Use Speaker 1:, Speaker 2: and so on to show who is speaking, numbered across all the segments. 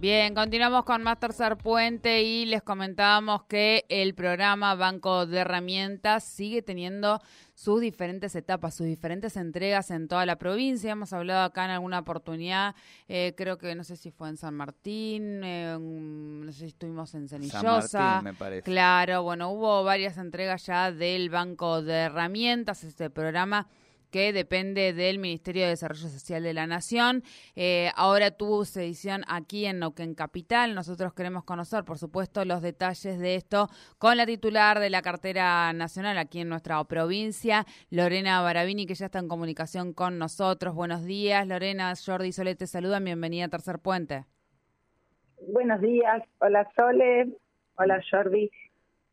Speaker 1: Bien, continuamos con más Tercer Puente y les comentábamos que el programa Banco de Herramientas sigue teniendo sus diferentes etapas, sus diferentes entregas en toda la provincia. Hemos hablado acá en alguna oportunidad, eh, creo que no sé si fue en San Martín, no sé si estuvimos en Cenillosa.
Speaker 2: San Martín, me parece.
Speaker 1: Claro, bueno, hubo varias entregas ya del Banco de Herramientas, este programa que depende del Ministerio de Desarrollo Social de la Nación. Eh, ahora tuvo su edición aquí en Neuquén Capital. Nosotros queremos conocer, por supuesto, los detalles de esto con la titular de la cartera nacional aquí en nuestra provincia, Lorena Barabini, que ya está en comunicación con nosotros. Buenos días, Lorena. Jordi Sole te saluda. Bienvenida a Tercer Puente.
Speaker 3: Buenos días. Hola, Sole. Hola, Jordi.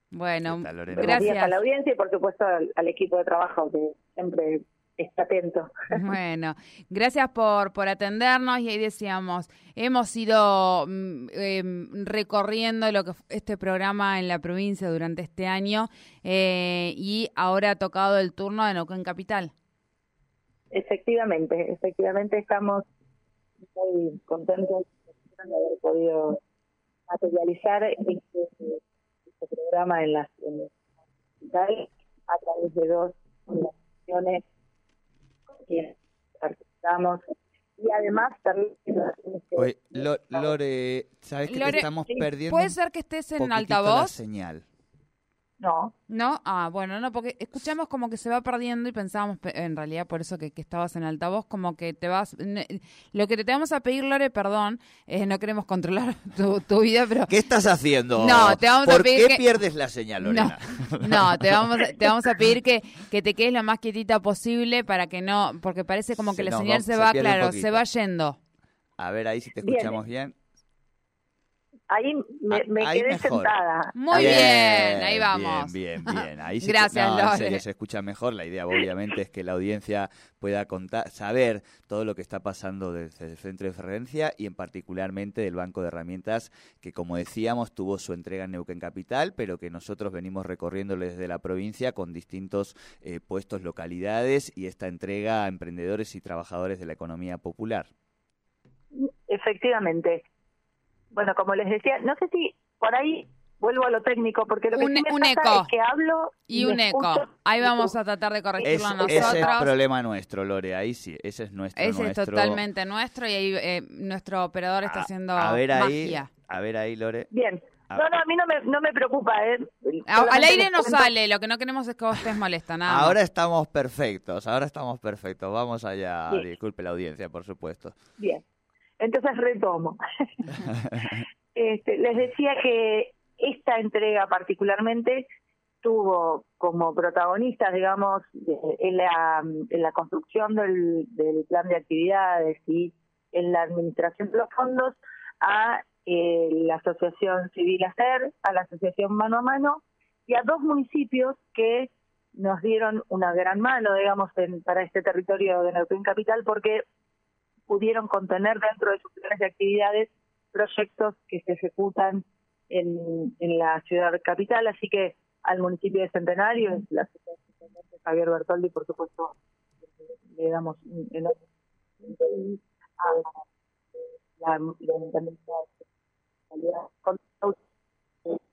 Speaker 1: Bueno,
Speaker 3: gracias a la audiencia y por supuesto al equipo de trabajo que siempre está atento.
Speaker 1: Bueno, gracias por, por atendernos y ahí decíamos, hemos ido em, recorriendo lo que este programa en la provincia durante este año eh, y ahora ha tocado el turno de Neuquén Capital.
Speaker 3: Efectivamente, efectivamente estamos muy contentos de haber podido materializar este, este programa en la, capital a través de dos organizaciones participamos y además también
Speaker 2: Oye, Lore, ¿sabes que estamos perdiendo?
Speaker 1: ¿Puede ser que estés en altavoz?
Speaker 2: La señal.
Speaker 3: No.
Speaker 1: ¿No? Ah, bueno, no, porque escuchamos como que se va perdiendo y pensábamos, en realidad, por eso que, estabas en altavoz, como que te vas... Lo que te vamos a pedir, Lore, perdón, no queremos controlar tu, vida, pero...
Speaker 2: ¿Qué estás haciendo?
Speaker 1: No, te vamos
Speaker 2: a
Speaker 1: pedir
Speaker 2: qué pierdes la señal, Lorena?
Speaker 1: No, te, vamos, te vamos a pedir que, que te quedes lo más quietita posible para que no... Porque parece como que la señal se, va, claro, se va yendo.
Speaker 2: A ver ahí si te escuchamos bien.
Speaker 3: Ahí me, ah, quedé sentada.
Speaker 1: Muy bien, ahí vamos.
Speaker 2: Bien, bien, bien. Ahí se,
Speaker 1: Gracias,
Speaker 2: se, escucha mejor. La idea, obviamente, es que la audiencia pueda contar, saber todo lo que está pasando desde el centro de referencia y en particularmente del Banco de Herramientas, que como decíamos, tuvo su entrega en Neuquén Capital, pero que nosotros venimos recorriendo desde la provincia con distintos eh, puestos, localidades y esta entrega a emprendedores y trabajadores de la economía popular.
Speaker 3: Efectivamente. Bueno, como les decía, no sé si por ahí vuelvo a lo técnico, porque lo que
Speaker 1: un,
Speaker 3: me
Speaker 1: un
Speaker 3: pasa
Speaker 1: eco.
Speaker 3: es que hablo
Speaker 1: y, un eco. Ahí vamos a tratar de corregirlo nosotros.
Speaker 2: Ese es problema nuestro, Lore, ahí sí, ese es nuestro.
Speaker 1: Ese es totalmente nuestro y ahí eh, nuestro operador está haciendo
Speaker 2: a ver
Speaker 1: magia.
Speaker 2: Ahí, a ver ahí, Lore.
Speaker 3: Bien. No, no, a mí no me, no me preocupa. ¿eh?
Speaker 1: al aire no sale, lo que no queremos es que vos estés molesta, nada.
Speaker 2: Ahora estamos perfectos, ahora estamos perfectos. Vamos allá, disculpe la audiencia, por supuesto.
Speaker 3: Bien, entonces retomo. Este, les decía que esta entrega particularmente tuvo como protagonistas, digamos, en la, en la construcción del, plan de actividades y en la administración de los fondos a eh, la Asociación Civil ACER, a la Asociación Mano a Mano y a dos municipios que nos dieron una gran mano, digamos, para este territorio de Neuquén Capital porque pudieron contener dentro de sus planes de actividades proyectos que se ejecutan en, en la ciudad capital, así que al municipio de Centenario, la Javier Bertoldi, por supuesto, le damos enorme a la, la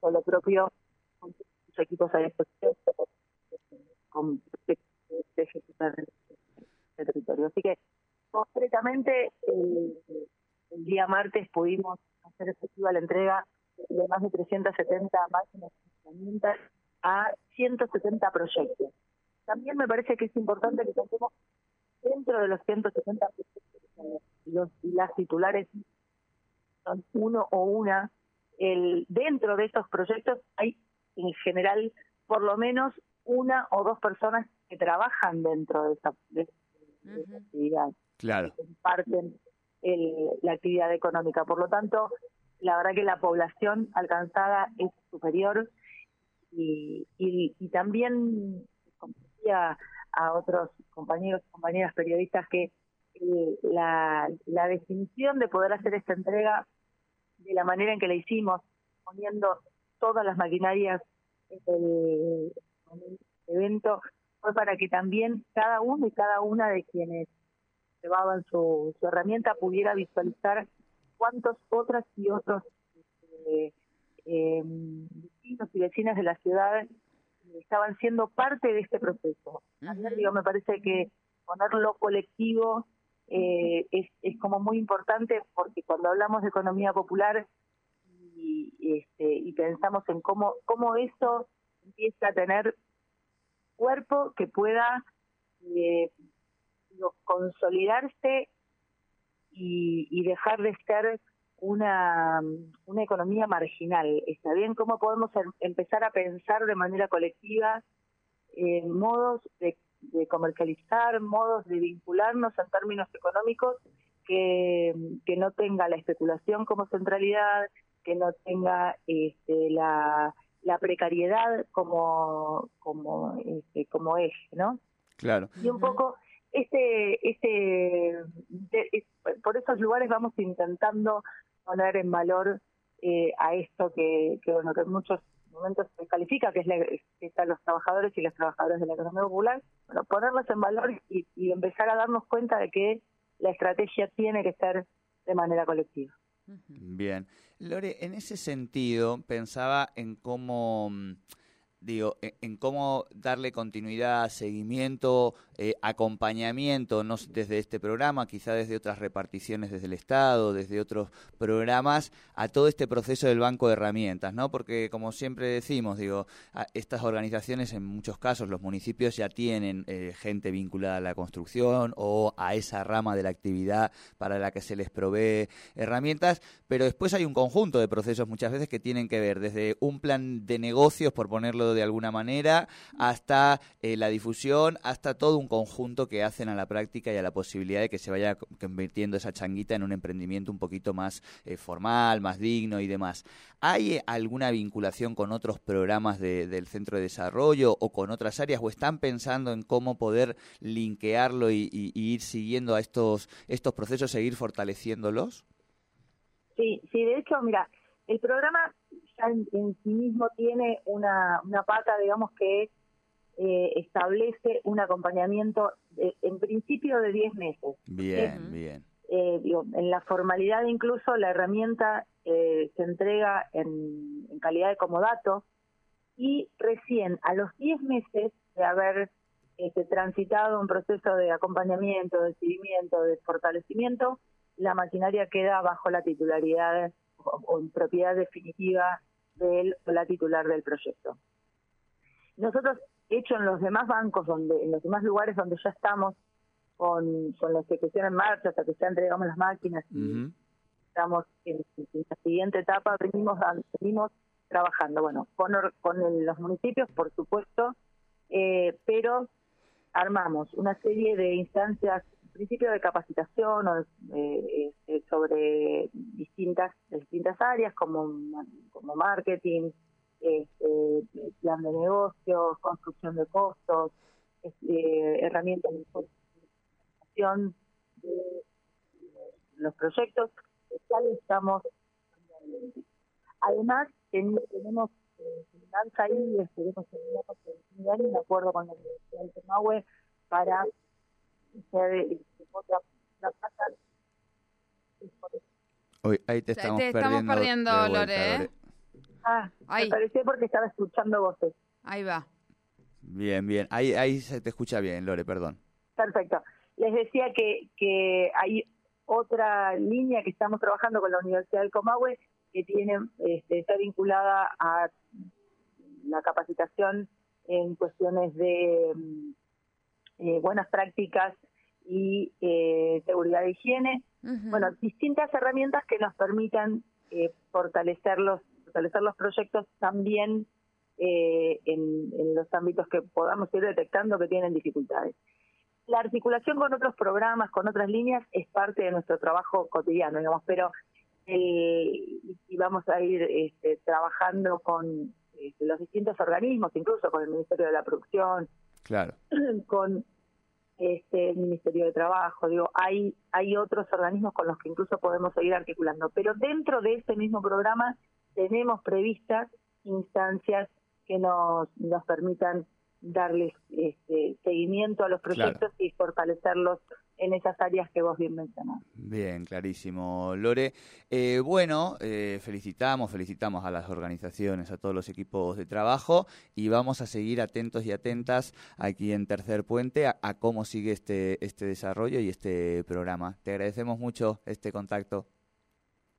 Speaker 3: con lo propio con sus equipos a disposición con de ejecutar el territorio. Así que concretamente el, el día martes pudimos hacer efectiva la entrega de más de 370 máquinas herramientas a 170 proyectos. También me parece que es importante que contemos dentro de los 170 proyectos los, y las titulares son uno o una, el, dentro de estos proyectos hay en general por lo menos una o dos personas que trabajan dentro de esa, actividad.
Speaker 2: Claro.
Speaker 3: Que comparten la actividad económica. Por lo tanto, la verdad que la población alcanzada es superior y, y, también, como decía a otros compañeros y compañeras periodistas, que eh, la, la definición de poder hacer esta entrega de la manera en que la hicimos, poniendo todas las maquinarias en el, evento, fue para que también cada uno y cada una de quienes llevaban su, su herramienta pudiera visualizar cuántos otras y otros eh, vecinos y vecinas de la ciudad estaban siendo parte de este proceso. digo, me parece que ponerlo colectivo eh, es, es como muy importante porque cuando hablamos de economía popular y, este, y pensamos en cómo, cómo eso empieza a tener cuerpo que pueda eh, consolidarse y, y dejar de ser una, una economía marginal. ¿Está bien? ¿Cómo podemos em, empezar a pensar de manera colectiva en modos de, comercializar, modos de vincularnos en términos económicos que, que no tenga la especulación como centralidad, que no tenga este, la, la precariedad como como este, como eje, ¿no?
Speaker 2: Claro.
Speaker 3: Y un poco este este por esos lugares vamos intentando poner en valor eh, a esto que, que, bueno que en muchos momentos se califica que es la, los trabajadores y las trabajadoras de la economía popular bueno ponerlos en valor y, y empezar a darnos cuenta de que la estrategia tiene que ser de manera colectiva
Speaker 2: Bien. Lore, en ese sentido, pensaba en cómo mm, digo, en, cómo darle continuidad, seguimiento, eh, acompañamiento, no desde este programa, quizá desde otras reparticiones desde el Estado, desde otros programas, a todo este proceso del banco de herramientas, ¿no? Porque como siempre decimos, digo, estas organizaciones en muchos casos, los municipios ya tienen eh, gente vinculada a la construcción o a esa rama de la actividad para la que se les provee herramientas, pero después hay un conjunto de procesos muchas veces que tienen que ver desde un plan de negocios, por ponerlo de alguna manera, hasta eh, la difusión, hasta todo un conjunto que hacen a la práctica y a la posibilidad de que se vaya convirtiendo esa changuita en un emprendimiento un poquito más eh, formal, más digno y demás. ¿Hay alguna vinculación con otros programas del Centro de Desarrollo o con otras áreas o están pensando en cómo poder linkearlo y, ir siguiendo a estos, estos procesos, seguir fortaleciéndolos?
Speaker 3: Sí, sí, de hecho, mira, el programa ya en, sí mismo tiene una, una pata, digamos, que eh, establece un acompañamiento en principio de 10 meses.
Speaker 2: Bien, bien.
Speaker 3: Eh, en la formalidad incluso la herramienta eh, se entrega en, en, calidad de comodato y recién a los 10 meses de haber este, transitado un proceso de acompañamiento, de seguimiento, de fortalecimiento, la maquinaria queda bajo la titularidad o, en propiedad definitiva de o la titular del proyecto. Nosotros, hecho en los demás bancos, donde en los demás lugares donde ya estamos con, con la ejecución en marcha, hasta que ya entregamos las máquinas y estamos en, la siguiente etapa, venimos, venimos trabajando, bueno, con, con los municipios, por supuesto, eh, pero armamos una serie de instancias principio de capacitación o, eh, este, sobre distintas distintas áreas como, como marketing, este, plan de negocios, construcción de costos, este, herramientas de información de los proyectos, ya estamos Además, tenemos eh, ahí, esperemos tener un acuerdo con la Universidad de Temahue para
Speaker 2: Hoy, ahí te estamos, perdiendo,
Speaker 1: Lore. ¿eh?
Speaker 3: Ah, me pareció porque estaba escuchando voces.
Speaker 1: Ahí va.
Speaker 2: Bien, bien. Ahí, ahí se te escucha bien, Lore, perdón.
Speaker 3: Perfecto. Les decía que, que hay otra línea que estamos trabajando con la Universidad del Comahue que tiene este, está vinculada a la capacitación en cuestiones de mm, eh, buenas prácticas y eh, seguridad de higiene. Bueno, distintas herramientas que nos permitan eh, fortalecer, los, fortalecer los proyectos también eh, en, en los ámbitos que podamos ir detectando que tienen dificultades. La articulación con otros programas, con otras líneas, es parte de nuestro trabajo cotidiano, digamos, pero eh, y vamos a ir este, trabajando con este, los distintos organismos, incluso con el Ministerio de la Producción,
Speaker 2: claro.
Speaker 3: con este, el Ministerio de Trabajo, digo, hay, hay otros organismos con los que incluso podemos seguir articulando, pero dentro de este mismo programa tenemos previstas instancias que nos, nos permitan darles este, seguimiento a los proyectos y fortalecerlos en esas áreas que vos bien mencionás.
Speaker 2: Bien, clarísimo, Lore. Eh, bueno, eh, felicitamos, felicitamos a las organizaciones, a todos los equipos de trabajo y vamos a seguir atentos y atentas aquí en Tercer Puente a, a cómo sigue este, este desarrollo y este programa. Te agradecemos mucho este contacto.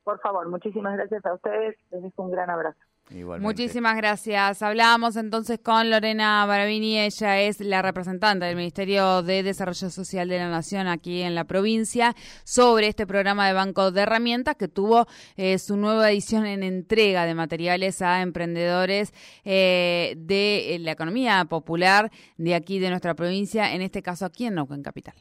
Speaker 3: Por favor, muchísimas gracias a ustedes. Les dejo un gran abrazo.
Speaker 1: Muchísimas gracias. Hablábamos entonces con Lorena Baravini, ella es la representante del Ministerio de Desarrollo Social de la Nación aquí en la provincia, sobre este programa de Banco de Herramientas que tuvo eh, su nueva edición en entrega de materiales a emprendedores eh, de la economía popular de aquí de nuestra provincia, en este caso aquí en Neuquén Capital.